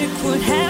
magic would have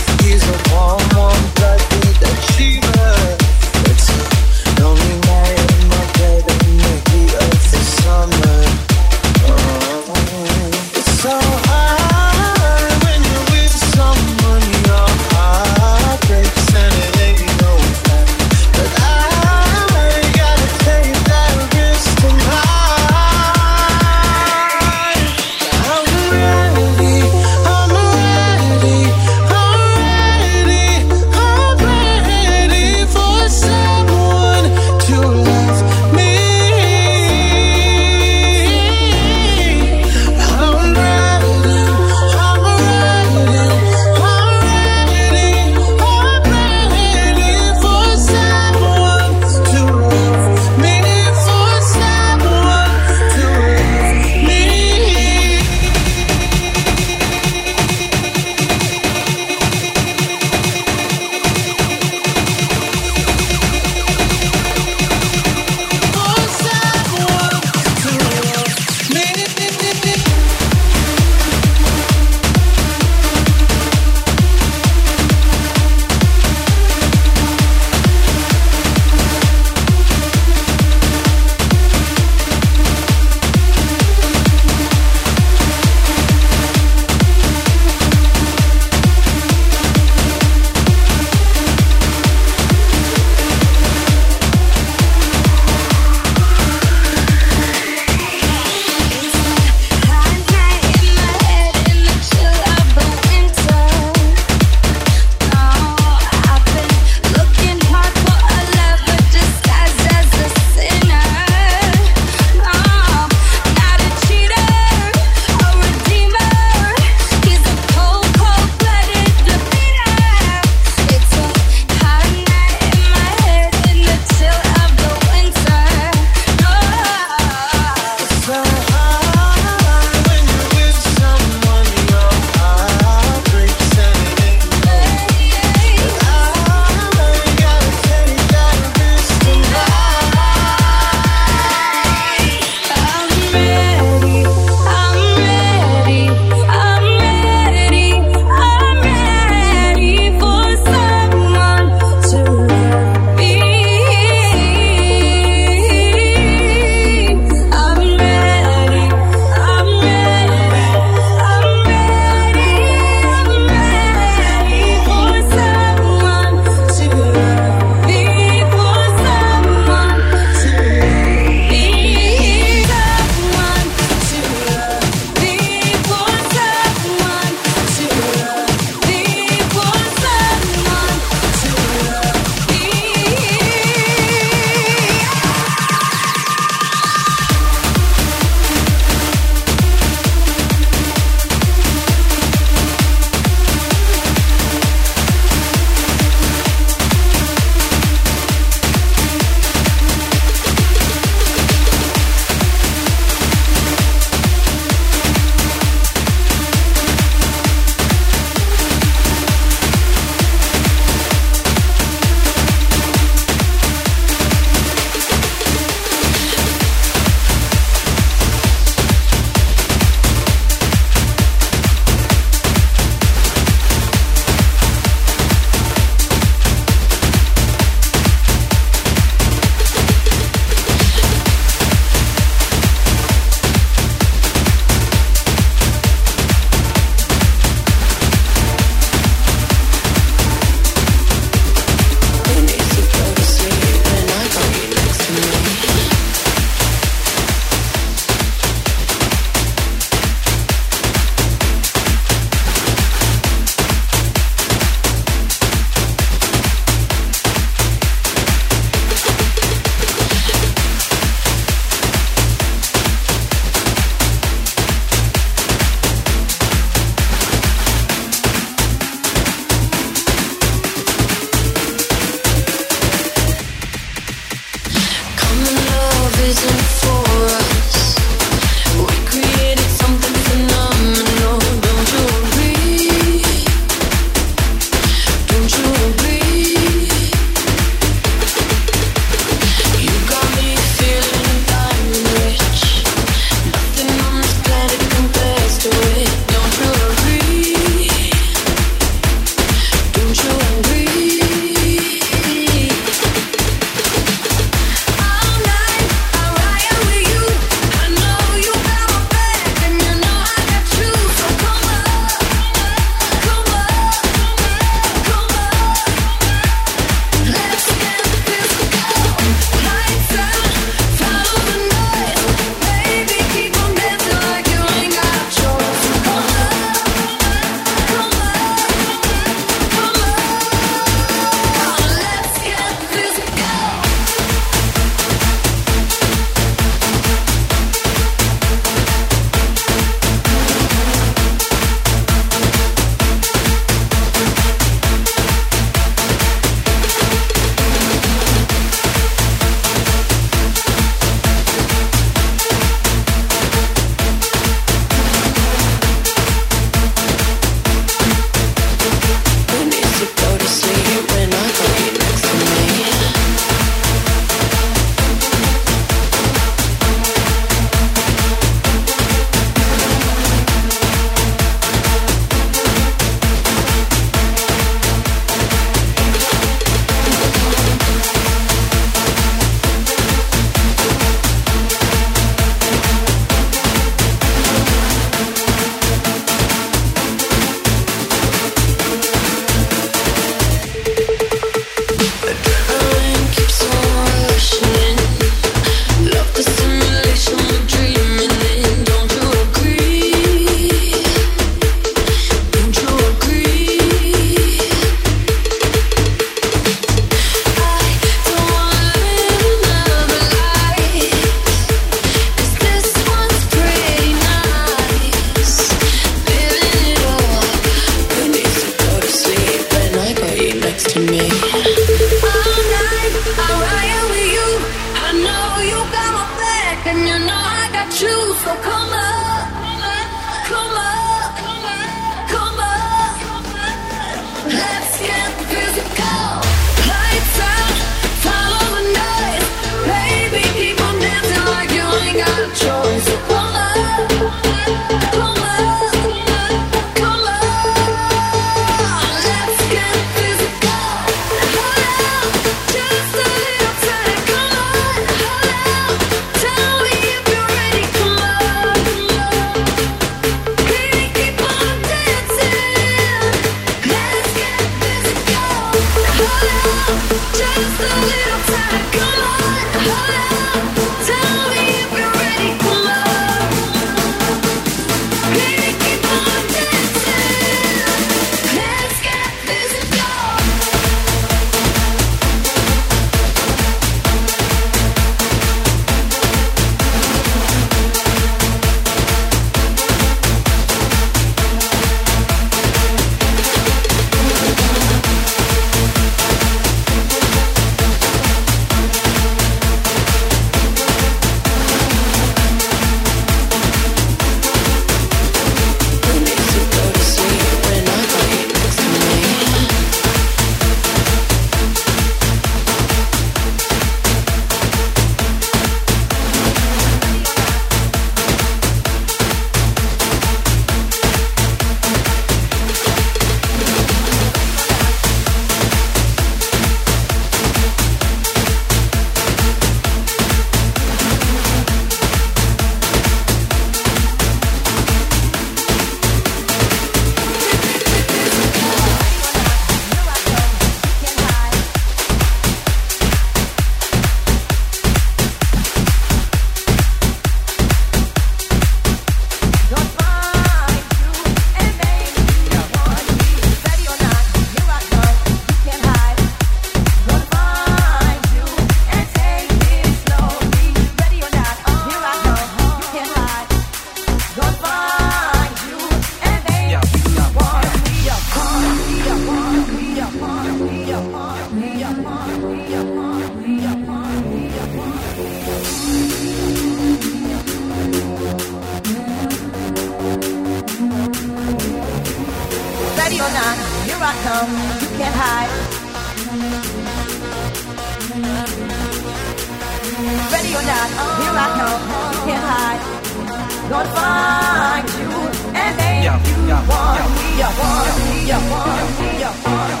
Lord, find you and make yeah, you yeah, want yeah, me, yeah, want yeah, me, yeah, want yeah, me, yeah, want yeah, me.